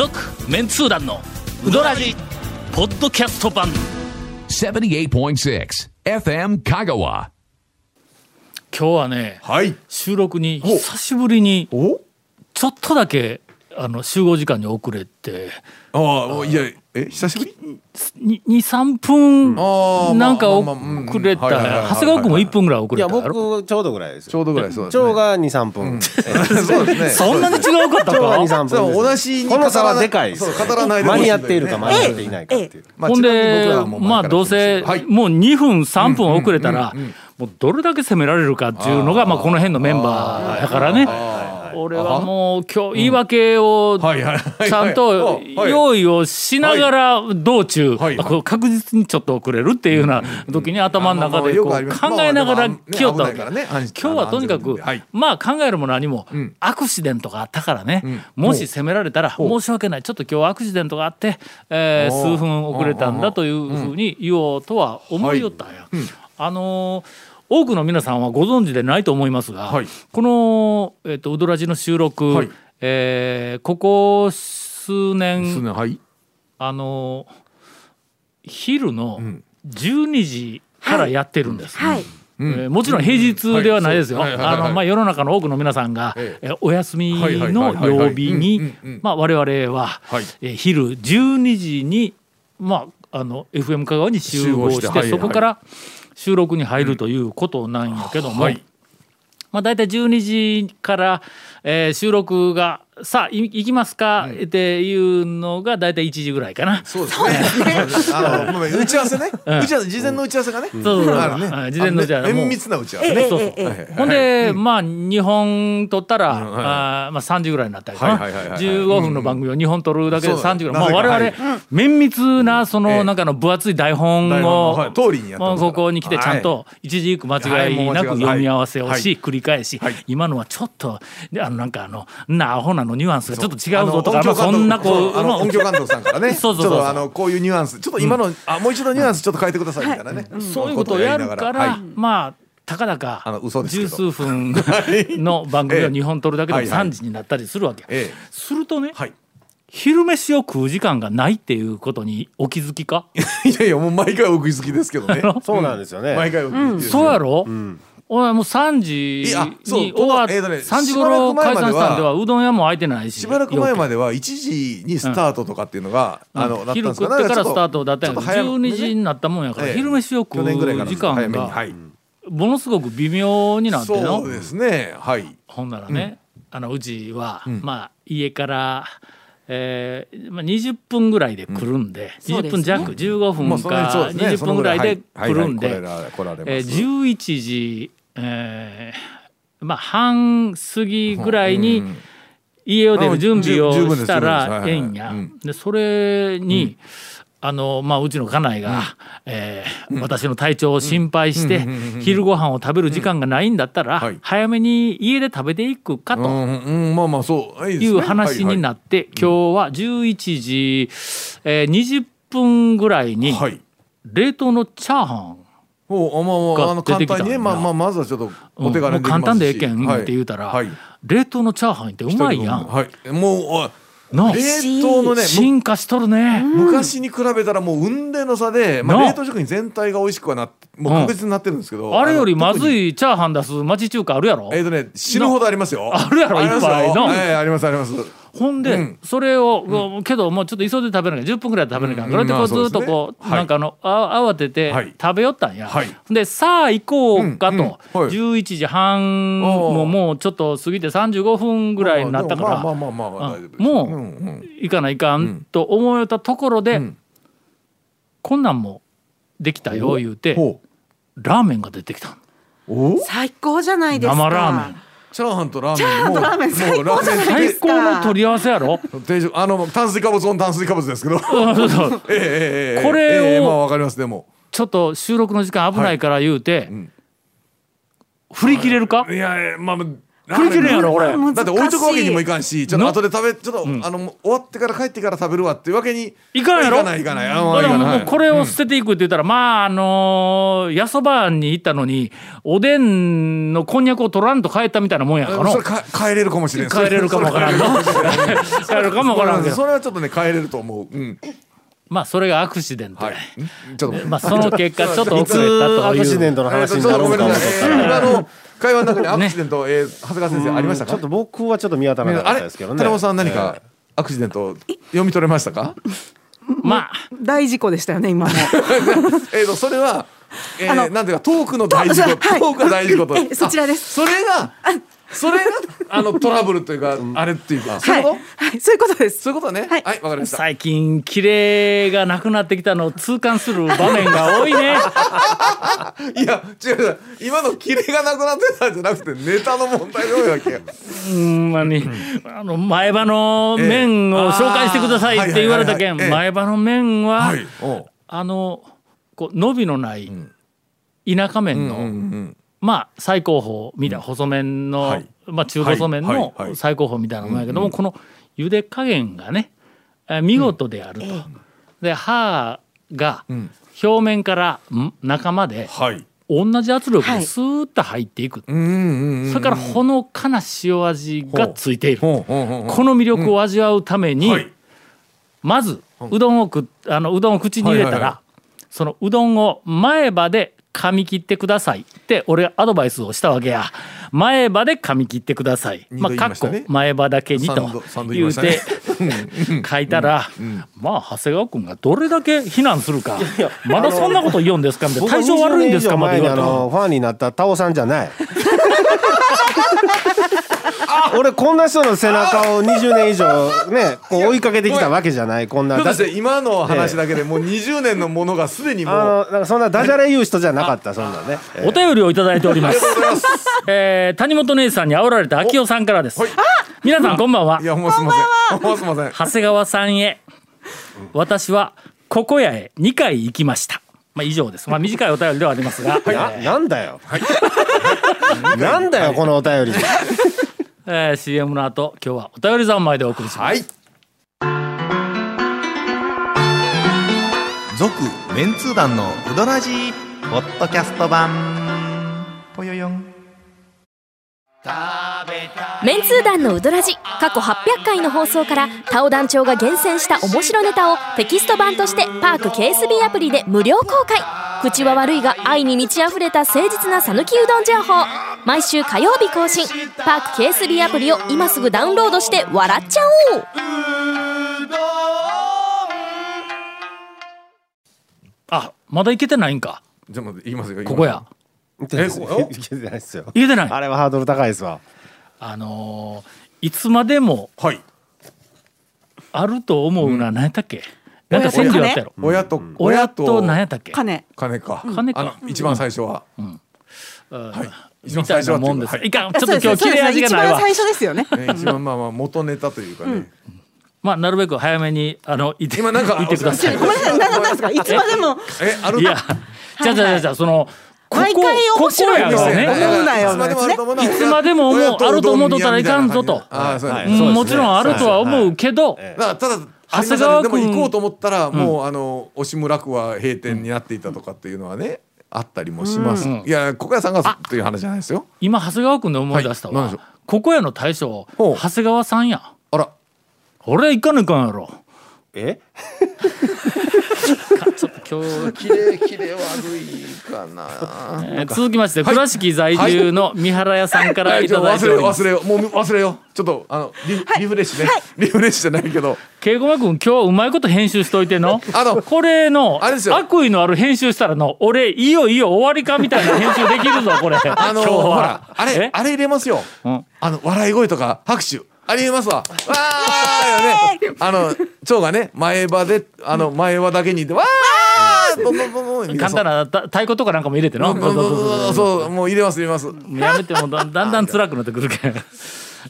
続メンツー団のウドラジポッドキャスト版78.6 FM Kagawa. 今日はねはい。収録に久しぶりにおちょっとだけあの集合時間に遅れて。ああ、いや、え、久しぶり？23分なんか遅れた。長谷川君も1分ぐらい遅いやれた。やろ僕ちょうどぐらいですよ。ちょうどぐらいそうですね。長が23分 そうですね。そんなに違うかった長がか23分同じにこの差はでかいですそう語らないで間に合っているかね間に合っていないかっていう。まほんでまあどうせはいもう2分3分遅れたらもうどれだけ攻められるかっていうのがまあこの辺のメンバーやからね俺はもう今日言い訳をちゃんとはい。用意をしながら道中確実にちょっと遅れるっていうような時に頭の中でこう考えながら来よったわけ。今日はとにかくはい。まあ考えるも何もアクシデントがあったからね。もし責められたら申し訳ない。ちょっと今日アクシデントがあってえー数分遅れたんだというふうに言おうとは思いよったんや。あのー多くの皆さんはご存知でないと思いますが、はい。この、えっとウドラジの収録、はい。えーここ数年数年はい。あの昼の12時からやってるんです。はい。えーもちろん平日ではないですよ。世の中の多くの皆さんが、ええ。ーお休みはいはいのはいはい。はい曜日に我々は、はい。えー昼12時にまああの FM 香川に集合して集合してはい。そこから収録に入るということなんやけども、はい。まあ、大体12時から、えー収録が「さあい行きますか?」っていうのが大体1時ぐらいかな。そうですね。あのまあ打ち合わせね。打ち合わせ事前の打ち合わせがね。そうそうそう。事前の打ち合わせ。あのねもう。綿密な打ち合わせね。そうそうはいはいはい。ほんで、まあ2本撮ったら、はい。あーまあ、3時ぐらいになったりかな、はいはいはいはい15分の番組を2本撮るだけでそう3時ぐらい、まあ、我々、綿密なその、ええなんかの分厚い台本を、はい。通りにやってまあますから。ここに来てちゃんと一字一句間違いなく読み合わせをし、繰り返し、はい。今のはちょっとであのなんかあのなアホなのニュアンスがちょっと違うぞとかまあそんなこそうあの音響監督さんからね。そうそうあのこういう。ニュアンス、ちょっと今のあもう一度ニュアンスちょっと変えてくださいみたいなね。そういうことをやるから、はい。まあたかだか十ど。数分 の番組を2本撮るだけでもはいはい。3時になったりするわけ。ええ。するとね、はい。昼飯を食う時間がないっていうことにお気づきか？いやいやもう毎回お食い好きですけどね。そうなんですよね。毎回お食い好きです。そうやろ、俺もう3時に終わっ、えーとね3時頃解散したんではうどん屋も開いてないししばらく前まででは1時にスタートとかっていうのが、あのなったん昼ですか食ってからスタートだったんやけどちょっと早め12時になったもんやから、ええ。昼飯を食う去年ぐらいから時間早めにはがい。ものすごく微妙になってのそうですね。はい。ほんならね、あのうちは、まあ家から、えーまあ、20分ぐらいで来るんで、20そうですね。分弱15まあ分かですね。20分ぐらいで来るんで、はい。はいはい来られ来らえーれます。11時、えーまあ、半過ぎぐらいに家を出る準備をしたらええんや。うん。でそれに、あのまあ、うちの家内が、えー私の体調を心配して昼ご飯を食べる時間がないんだったら、はい。早めに家で食べていくかと。うん。うん。まあまあそう。い。う話になって、今日は11時、えー、20分ぐらいに冷凍のチャーハンおまあまああの簡単にねまあまあまずはちょっとお手軽にできますし。簡単でええけんはいって言うたら、はい。冷凍のチャーハンってうまいやん。はい。もうお冷凍のねむ進化しとるね。昔に比べたらもう雲泥の差で、まあ、冷凍食品全体が美味しくはなってもう確実になってるんですけど、あれよりまずいいチャーハン出す町中華あるやろ。えっ、とね死ぬほどありますよ。あるやろありますよ。いっぱいのええありますありますほんで、うん。それを、けどもうちょっと急いで食べなきゃ10分ぐらいで食べなきゃ、うん。これでこうずまあっとこう、なんかあのあ慌ててはい。食べよったんや、はい。でさあ行こうかと、うん。うん。はい。11時半ももうちょっと過ぎて35分ぐらいになったから、まあまあまあまああ大丈夫ですもう行かないかんと思えたところで、ん。こんなんもできたよ言うてほラーメンが出てきた最高じゃないですか。生ラーメンチャーハンとラーメンチャーハンとラーメン最高じゃない最ですか。高の取り合わせやろ？定食あの炭水化物オン炭水化物ですけどそうそう。ええええええ。これをええまあわかりますでも。ちょっと収録の時間危ないから言うて、ん。振り切れるか、いやいやまあ食い切れんやろこれ。だって置いとくわけにもいかんしちょっと後で食べちょっと、あの終わってから帰ってから食べるわっていうわけに。いかんやろ？いかないいかない。あだからもうこれを捨てていくって言ったら、まああのー、やそばに行ったのにおでんのこんにゃくを取らんと帰ったみたいなもんやからの？それか帰れるかもしれん。帰れるかもわからん。の 帰れるかもわからんそれはちょっとね帰れると思う。うん。まあそれがアクシデントや、はい。ちょっとまあその結果 ちょっとい遅れたとつアクシデいうントのえー話にとちょっとごなろうか思っめんなさい、会話の中に アクシデント、えー長谷川先生ありましたか？ちょっと僕はちょっと見当たらなかあれったですけどね。寺本さん何かアクシデント読み取れましたか？まあ。大事故でしたよね今の えーとそれは、えーあのなんていうかトークの大事故、はい。トークが大事故と。えそちらです。あそれがそれがあのトラブルというか、あれっていうか、そうはいいうこと？はい。そういうことです。そういうことね。はい。はいわ、かりました。最近キレがなくなってきたのを痛感する場面が多いね。いや違う今のキレがなくなってたんじゃなくてネタの問題のわけようんまに、あの前歯の麺を紹介してくださいって言われたけん、前歯の麺は、あのこう伸びのない田舎麺の、うんうんまあ最高峰みたいな細麺の、はい。まあ中細麺はい。のはい。はい。最高峰みたいなもんやけども、この茹で加減がねえー見事であると。で歯がん。表面からん中まではい。同じ圧力はい。でスーッと入っていく、うんうんうんそれからほのかな塩味がついている、この魅力を味わうために、はい。まずうどんをくあのうどんを口に入れたら、はいはいはそのうどんを前歯で噛み切ってくださいって俺アドバイスをしたわけや。前歯で噛み切ってください。まあかっこ前歯だけにと言うて書いたらまあ長谷川君がどれだけ非難するか。まだそんなこと言うんですか？みたいな。僕体調悪いんですか？20まで言われたのファンになったタオさんじゃない 俺こんな人の背中を20年以上ねこう追いかけてきたわけじゃないこんなだって。て今の話だけでもう20年のものがすでにもう。あのなんかそんなダジャレ言う人じゃなかったそんなね。えお便りをいただいております。えー谷本姉さんに煽られた秋代さんからです。はい。皆さんこんばんは。いやもうすいません。もうすいません。長谷川さんへ。私はここ屋へ2回行きました。まあ以上です。まあ短いお便りではありますが、えなーなんだよ。なんだよこのお便りえー CM の後今日はお便り三昧でお送りします、はい。続メンツー団のウドラジーポッドキャスト版。ぽよよん。メンツー団のウドラジ過去800回の放送からタオ団長が厳選した面白ネタをテキスト版としてパーク KSB アプリで無料公開。口は悪いが愛に満ち溢れた誠実な讃岐うどん情報毎週火曜日更新。パーク KSB アプリを今すぐダウンロードして笑っちゃおう。あまだ行けてないんか。じゃあもう言いますよここや。えいけてないですよ。行けてない？あれはハードル高いですわ。あのーいつまでもはい。あると思うのは何やったっけ、なんかったやろ。親と親と。何やったっけ？金。金か。金か。あの一番最初は。うん。はい。一みたいな番最初はもんです、はい。い、かん。ちょっと今日切れ味がないわ。最初ですよね。ね一番まあまあ元ネタというかね。まあなるべく早めにあのいて今なんかいてください。ごめんなさい。何なんですか？いつまでも。えある？いやじゃあじゃあじゃあじゃあそのここ毎回面白いここやろね思うなよいつまでも思うあると思うとったらいかんぞと。ああそうもちろんあるとは思うけど、ただ長谷川でも君行こうと思ったらもうあの押村区は閉店になっていたとかっていうのはねあったりもします。うん。いや国屋さんがという話じゃないですよ。今長谷川君で思い出したわ、はい。ここやの大将長谷川さんや。あら。俺行かないかんやろ。え？ちょっと今日綺麗綺麗悪いかな。えー続きまして倉敷在住の三原屋さんからい。ただいて忘れよう忘れようもう忘れよう。ちょっとあのリリフレッシュね。リフレッシュじゃないけど。稽古間君今日うまいこと編集しといての？あの。これのあれですよ。悪意のある編集したらの俺いいよいいよ終わりかみたいな編集できるぞこれ。あの今日は。ほらあれえ？あれ入れますよ。うん。あの笑い声とか拍手。ありえますわ。わーよね。あの蝶がね前歯であの前歯だけにいてわーどん。どんどんどん簡単なた太鼓とかなんかも入れての？そうそうそうそう。もう入れます入れます。やめてもうだ だんだん辛くなってくるけん。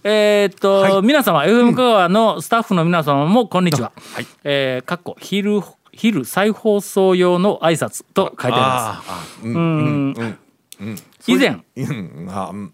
えーっと、皆様 FM 香川のスタッフの皆様もこんにちは、えーかっこ昼昼再放送用の挨拶と書いてあります。ううんんうんうん。以前うんあうん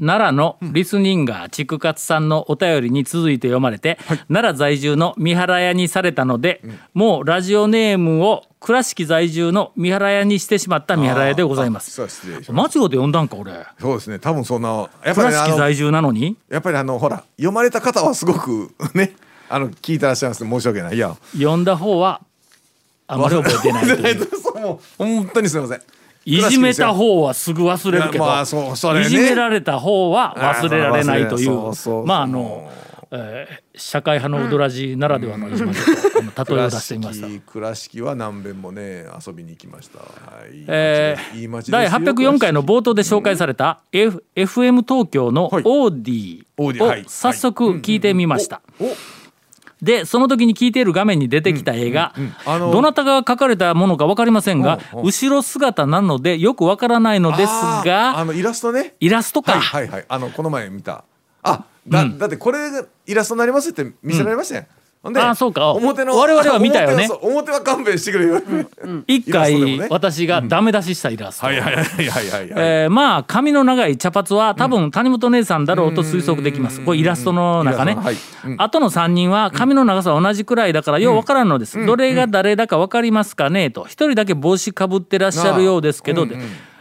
奈良のリスニンガー竹勝さんのお便りに続いて読まれて、奈良在住の三原屋にされたので、もうラジオネームを倉敷在住の三原屋にしてしまった三原屋でございます。間違うて読んだんか俺。すそうですね。多分そんなやっぱ倉り、ね、あの敷在住なのに？やっぱりあのほら読まれた方はすごく ねあの聞いてらっしゃいます。申し訳ない。いや。読んだ方はあまり覚えてない 本当にすみませんいじめた方はすぐ忘れるけど、まあね。いじめられた方は忘れられないというそううまああの、えー社会派のウドラジならではのいじめとあの例えを出してみました。倉敷は何遍もね遊びに行きました。はい。えー、よ第804回の冒頭で紹介された、F、FM 東京のオはい。ーディを早速聞いてみました。おでその時に聞いている画面に出てきた映画、あのどなたが描かれたものか分かりませんが、後ろ姿なのでよく分からないのですがあのイラストね。イラストか、はいはいはい。あのこの前見た。あだ,、だってこれがイラストになりますって見せられましたよ、ほんであそうか。表の我々は見たよね。表は勘弁してくれよ、一イラストで回私がダメ出ししたイラスト、はいはいはいはいはい。はい、えーまあ髪の長い茶髪は多分谷本姉さんだろうと推測できます、これイラストの中ね、はい。うん。あとの3人は髪の長さは同じくらいだからよう分からんのです、どれが誰だか分かりますかね？と。一人だけ帽子かぶってらっしゃるようですけど、で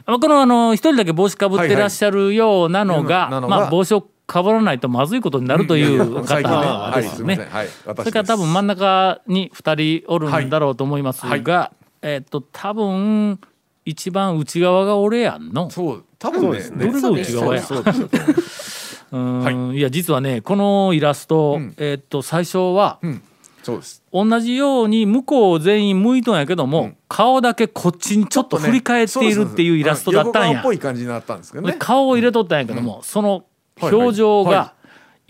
このあの一人だけ帽子かぶってらっしゃるようなのがまあ、帽子をかぶらないとまずいことになるという方ですすね。それから多分真ん中に2人おるんだろうと思いますが、はい。えっと多分一番内側が俺やんの。そう。多分ねどれが内側や？そう ん。い。や実はねこのイラスト、えっと最初はうん。そうです。同じように向こう全員向いとんやけども、顔だけこっちにちょっと振り返っているっていうイラストだったんや。横側っ。ぽい感じになったんですけどでね顔を入れとったんやけども、その表情が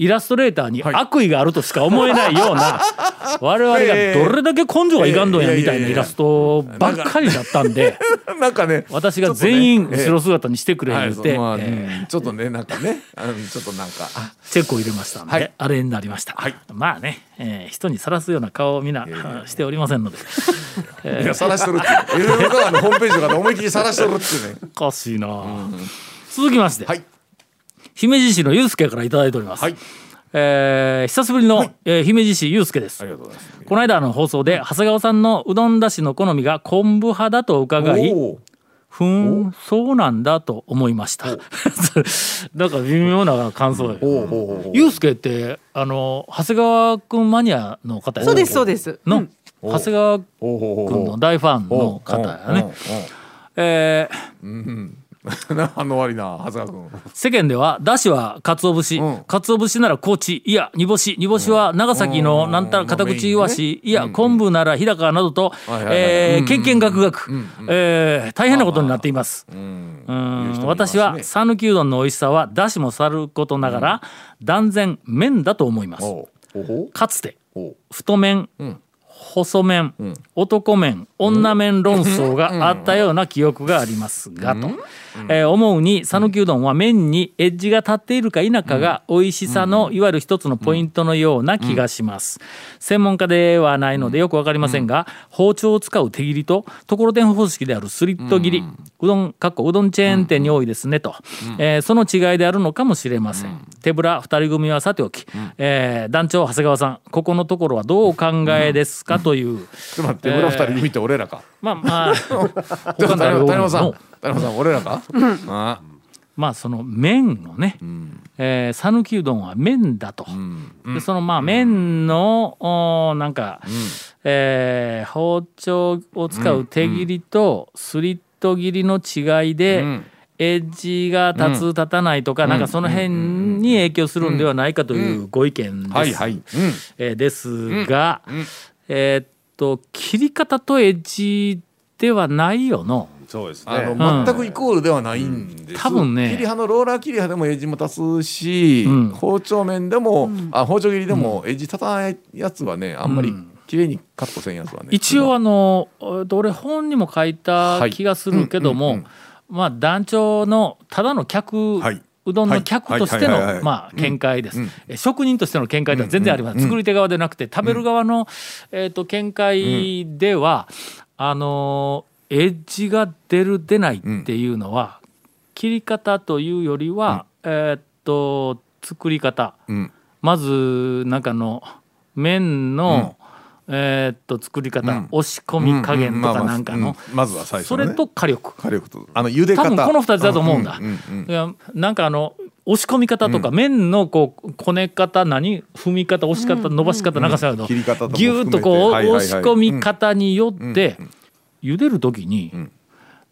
イラストレーターにはい。悪意があるとしか思えないような 我々がどれだけ根性がいかんどんやみたいなイラストばっかりだったんで なんかね私が全員後ろ姿にしてくれはい言うて、ちょっとねなんかねちょっとなんか。チェックを入れましたんで、はい。あれになりました、はい。まあね、えー人にさらすような顔をみんなしておりませんので。いや晒しとるっていう。のホームページとかで思いっきり晒しとるっていうね。おかしいな、続きまして、はい姫路市のゆうすけからいただいております、はい。えー久しぶりの、えー姫路市ゆうすけです。この間の放送で長谷川さんのうどんだしの好みが昆布派だと伺いふー。んそうなんだと思いました。なんか微妙な感想よおーおーおー。ゆうすけってあの長谷川くんマニアの方やそうですそうです。の、うん。長谷川おー。おーおーくんの大ファンの方やね。えーあの悪いな長谷川君。世間ではだしは鰹節、うん。鰹節なら高知いや煮干し。煮干しは長崎のなんたら片口いわし、いや昆布なら日高などとえーうん。けんけんがくがく。えー大変なことになっています。うん。私は讃岐うどんの美味しさはだしもさることながら、断然麺だと思います。かつて太麺、ん細麺、男麺女麺論争があったような記憶がありますがと、えー思うに讃岐うどんは麺にエッジが立っているか否かが美味しさのいわゆる一つのポイントのような気がします、専門家ではないのでよくわかりませんが、包丁を使う手切りとところてん方式であるスリット切り、うどんかっこうどんチェーン店に多いですねと、えーその違いであるのかもしれません、手ぶら二人組はさておき、えー団長長谷川さんここのところはどうお考えですか？という、ちょっと待って村二人組って俺らか。まあまあ。ちょっと他の谷山さんの。谷山さん俺らか。あ。まあその麺のねえー讃岐、うどんは麺だと、でそのまあ麺のなんか、えー包丁を使う手切りとスリット切りの違いで、ん。エッジが立つ立たないとか、なんかその辺に影響するんではないかというご意見です。はいはい。うん。えーですが、えーっと切り方とエッジではないよの。そうですあのん。全くイコールではないんです、多分ね。切り派のローラー切り派でもエッジも立つし、うん。包丁面でも、あ包丁切りでもエッジ立たないやつはねあんまり綺麗にカットせんやつはね。一応あの俺本にも書いた気がするけども、はいうんうん。まあ団長のただの客、はいうどんの客としてのまあ見解です、え職人としての見解では全然ありません、作り手側でなくて食べる側の、えー、と見解では、あのーエッジが出る出ないっていうのは、切り方というよりは、えーっと作り方、ん。まず中の麺の、えーっと作り方、押し込み加減とかなんかの、まずは最初のね。それと火力。火力と。あの茹で方。多分この2つだと思うんだ。うんうんうんいやなんかあの押し込み方とか、麺のこうこね方何？踏み方押し方伸ばし方なんかそうやけど、切り方とかもぎゅーっとこう、はいはいはい。押し込み方によって、茹でる時に、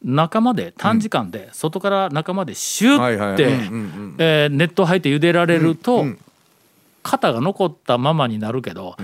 中まで短時間で外から中までシュッて熱湯入って茹でられると、うん。型が残ったままになるけど、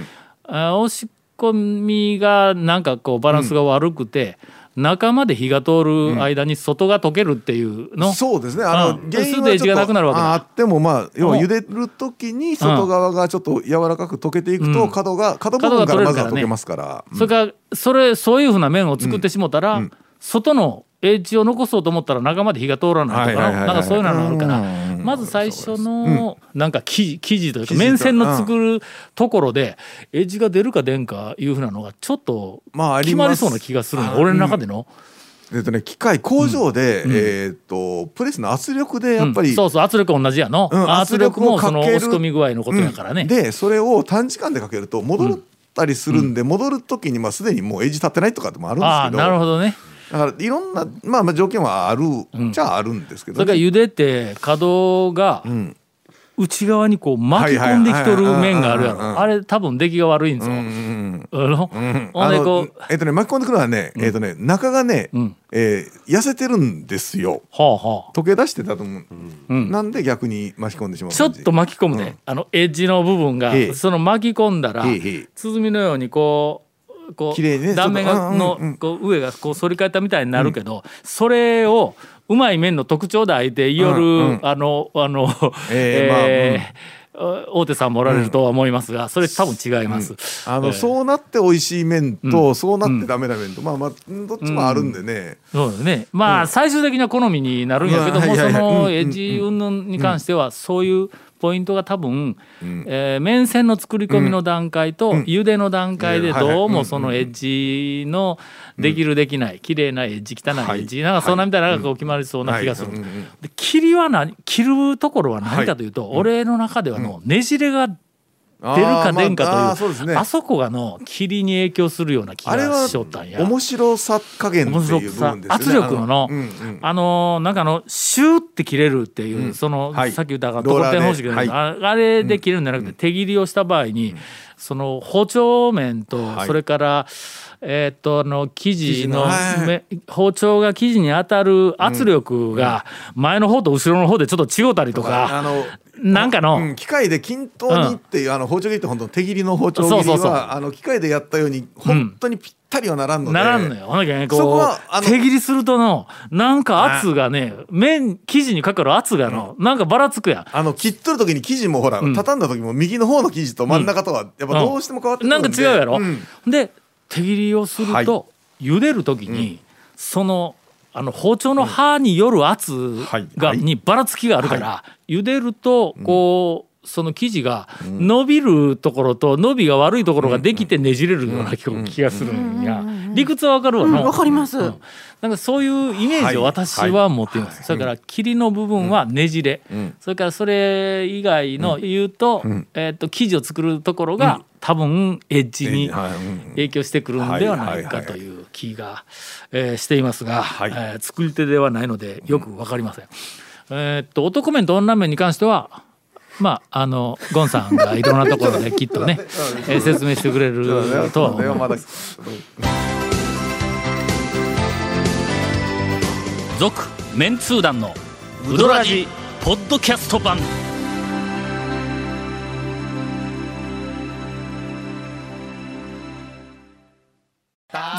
あー押し込みがなんかこうバランスが悪くて、中まで火が通る間に外が溶けるっていうの、そうですね。あの、うん。原因すでに血がなくなるわけだ。ああってもまあ要はうん。茹でる時に外側がちょっと柔らかく溶けていくと、うん。角が角部分から取れるからね。まずは溶けますから。それからそれそういうふうな麺を作ってしもたら、外のエッジを残そうと思ったら中まで火が通らないとかなんかそういうのがあるから。うんまず最初のなんか生地というか生地と麺線の作るところでエッジが出るか出んかいうふうなのがちょっと決まりそうな気がするの。俺の中での。えっとね機械工場で、えーっとプレスの圧力でやっぱり、うん。そうそう圧力同じやの、うん。圧力もその押し込み具合のことやからね、うん。でそれを短時間でかけると戻ったりするんで、戻る時にまあすでにもうエッジ立ってないとかでもあるんですけど。なるほどねだからいろんな、まあ、まあ条件はある、じゃああるんですけど、ね。それから茹でて角がん。内側にこう巻き込んできとる面があるやろ。あれ多分出来が悪いんぞ、うんうんあのうん。ほんでこうあのえっとね巻き込んでくるのはね、えっとね中がね、ん。えー痩せてるんですよ。はあはあ。溶け出してたと思う、うん。なんで逆に巻き込んでしまうちょっと巻き込むで、うん。あのエッジの部分がええ。その巻き込んだら鼓のようにこうこ綺麗にね。う断面のうんうんこう上がこう反り返ったみたいになるけど、それをうまい麺の特徴で相手いよる、うんうん。あのあの、ええまあえー大手さんもおられるとは思いますが、それ多分違います。あの、ええそうなって美味しい麺と、うん。そうなってダメな麺と、まあまあどっちもあるんでね、そうですね。まあ、最終的な好みになるんやけども、そのうん。エッジ云々に関しては、そういうポイントが多分、えー麺線の作り込みの段階と茹での段階でうん。はいはい。どうもそのエッジのできるできない綺麗なエッジ汚いエッジ、なんかそんなみたいなのがこう決まりそうな気がする。はいうんうん。で切りは何切るところは何かというと、俺の中ではのねじれが出るか出んかというあーまあね。あそこがの切りに影響するような気がしよったんや。面白さ加減っていう部分ですよね。圧力ののあうんうん。あのーなんかあのシューって切れるっていう、その、はい。さっき言ったとローラーでころてん方式で、はい。ああれで切れるんじゃなくて、手切りをした場合に、その包丁面と、はい。それからえーっとあの生地のはい。め包丁が生地に当たる圧力が前の方と後ろの方でちょっと違うたりとか、あのなんかの、うん機械で均等にっていう、あの包丁切りって本当手切りの包丁切りはそうそうそう。あの機械でやったように本当にぴったりはならんので、ならんのよ。ほんだけね、そこう手切りするとのなんか圧がね麺生地にかかる圧がの、なんかばらつくやん。あの切っとる時に生地もほら、ん。畳んだ時も右の方の生地と真ん中とはやっぱどうしても変わってくるなんか違うやろ、ん。で手切りをすると、は茹でる時に、そのあの包丁の刃による圧はい。が、はい。にばらつきがあるから、茹でるとこう、その生地が伸びるところと伸びが悪いところができてねじれるような気気がするんや、理屈はわかるわの、わかります。うん。なんかそういうイメージを私は持っています、それから切りの部分はねじれ、それからそれ以外の言うと,、えー、と生地を作るところが、多分エッジにはい。うん。影響してくるんではないかという気が、えーしていますが、はい。えー作り手ではないのでよく分かりません。えーっと男面と女面に関してはまああのゴンさんがいろんなところできっとね、えー説明してくれるとは思う。まだ。続メンツー団のウドラジポッドキャスト版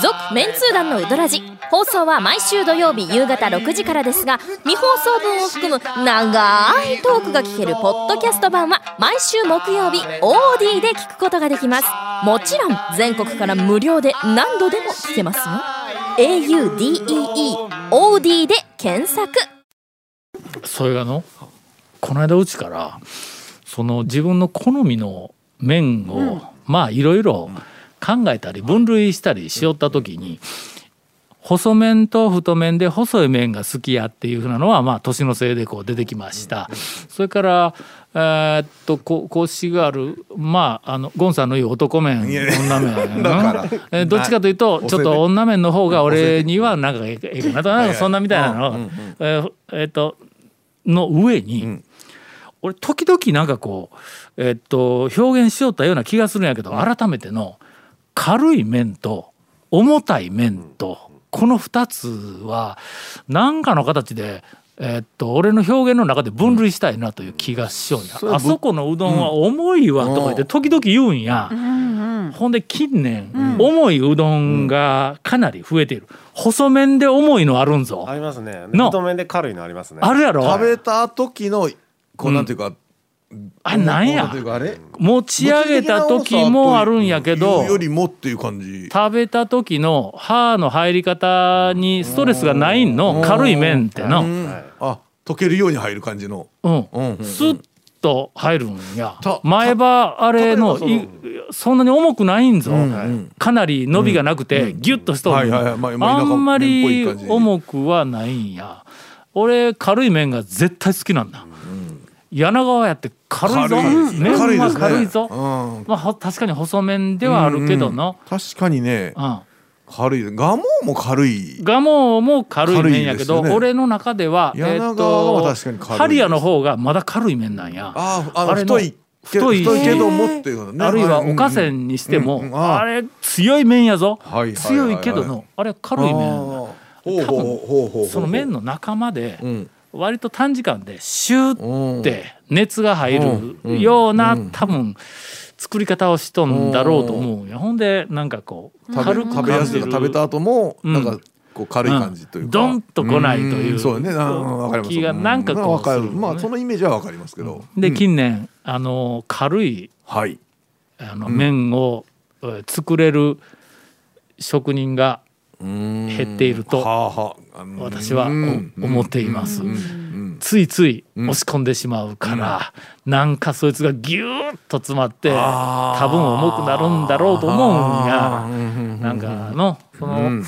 続メンツー団のウドラジ。放送は毎週土曜日夕方6時からですが未放送分を含む長いトークが聞けるポッドキャスト版は毎週木曜日 OD で聞くことができます。もちろん全国から無料で何度でも聞けますよ。Audeeod で検索。それがのこの間うちからその自分の好みの麺を、まあいろいろ考えたり分類したりしよった時に細麺と太麺で細い麺が好きやっていうふうなのはまあ年のせいでこう出てきました。それからえーっとこコシがあるまああのゴンさんの言う男麺女麺えーどっちかというとなちょっと女麺の方が俺にはなんかええええかなと。なんかそんなみたいなの。えーえーっとの上に、俺時々なんかこうえっと表現しよったような気がするんやけど、改めての軽い面と重たい面と、この2つは何かの形で、えっと俺の表現の中で分類したいなという気がしようあそこのうどんは重いわとか言って時々言うんや、ほんで近年、重いうどんがかなり増えている。細麺で重いのあるんぞ、ありますね。の。太麺で軽いのありますね。あるやろ？食べた時のこうなんていうか、あなんや？持ち上げた時もあるんやけどよりもっていう感じ。食べた時の歯の入り方にストレスがないん。の軽い麺っての、うん。あ溶けるように入る感じの。うん。うんうんスッと入るんや。た前歯あれのそんなに重くないんぞ、んかなり伸びがなくてギュッとしとるんはいはいはい。まあんまり重くはないんや。俺軽い麺が絶対好きなんだ、柳川やって軽いぞ。軽いね。麺は軽いぞ、うん。まあほ確かに細麺ではあるけどの、確かにね。うん。軽い。ガモも軽い。ガモも軽い麺やけど、俺の中では、柳川は確かに軽い。ハリアの方がまだ軽い麺なんや。ああ太いけ太い太いけどもっていうのね。あるいはうん。おかせんにしても、ああれ強い麺やぞ、強いけどのあれ軽い麺なんだ。あー。ほうほうほうほうほうその麺の仲間でうん割と短時間でシュうんーって熱が入うん。るような多分作り方をしとんだろうと思うほんでなんかこう食軽くべ食べやすい食べた後もうん。なんかこう軽い感じというか。ドンと来ないという。うん。そうね。気がなんかこうね。まあそのイメージはわかりますけど。でうん。近年あの軽いはい。あの麺をえー作れる職人が減っていると私は思っています。ついつい押し込んでしまうからなんかそいつがギューッと詰まって多分重くなるんだろうと思うんや。なんかのそのうん。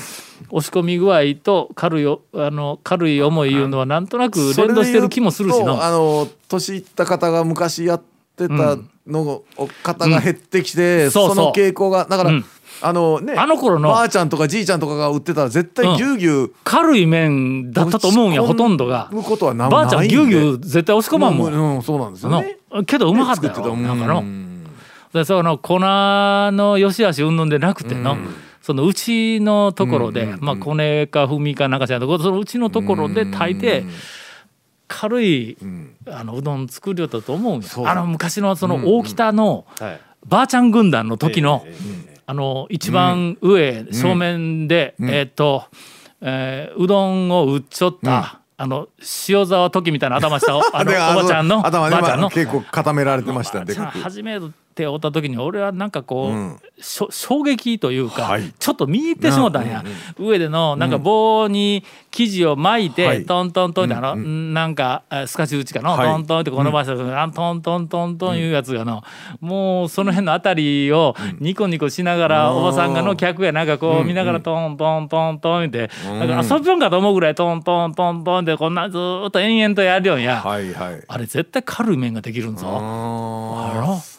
押し込み具合と軽いおあの軽い重いいうのはなんとなく連動してる気もするしのとあの年いった方が昔やってたの方が減ってきて、うん。そうそう。その傾向がだから、うんあのねあの頃の。ばあちゃんとかじいちゃんとかが売ってたら絶対ぎゅうぎゅう軽い麺だったと思うんやほとんどが。むことはなばあちゃんぎゅうぎゅう絶対押し込まんもん。うんうんそうなんですよね。のけどうまかったよ作ってたなんかの。その粉の良し悪しうんぬんでなくての、そのうちのところで、まあコネかふみかなんかしらんとこそのうちのところで炊いて軽いうん。あのうどん作りよったと思うあの昔のその大北のはい。ばあちゃん軍団の時の、あの一番上、正面で、えっ、と、えーうどんを売っちょった、あの塩沢時みたいな頭したおあのでおばちゃんのば頭ねあちゃんの。まあ結構固められてましたんで初めて会った時に俺はなんかこう、うん。衝撃というか、はい。ちょっと見入ってしもたんや、上でのなんか棒に生地を巻いて、はい。トントントンってあの、うんうん。なんかえスカチ打ちかの、はい。トントンってこの場所で、あのトントントントンいうやつがの、もうその辺のあたりをニコニコしながら、おばさんがの客やなんかこう見ながらトントントントンって、なんか遊びょんかと思うぐらいトントントントンってこんなずーっと延々とやるよんや、はいはい。あれ絶対軽い麺ができるんぞ。ああら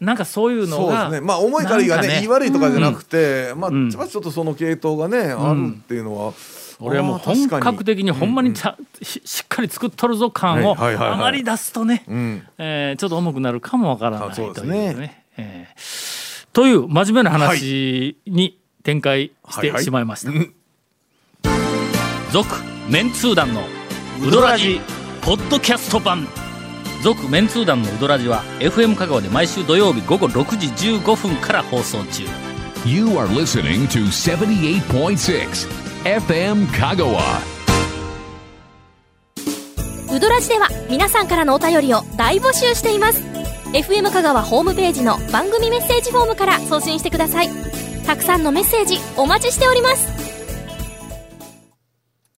なんかそういうーのがそうですね。まあ重い軽いがねね。言い悪いとかじゃなくてまあうん。まあちょっとその系統がねあるっていうのは。俺はもう本格的にほんまにちゃ、ししっかり作っとるぞ感をあまり出すとね、うん。えーちょっと重くなるかもわからないというね。ね。えー。という真面目な話に展開してしまいました。うん。続、メンツー団のウドラジポッドキャスト版。続メンツー団のウドラジは FM 香川で毎週土曜日午後6時15分から放送中。You are listening to 78.6 FM Kagawa. ウドラジでは皆さんからのお便りを大募集しています FM 香川ホームページの番組メッセージフォームから送信してくださいたくさんのメッセージお待ちしております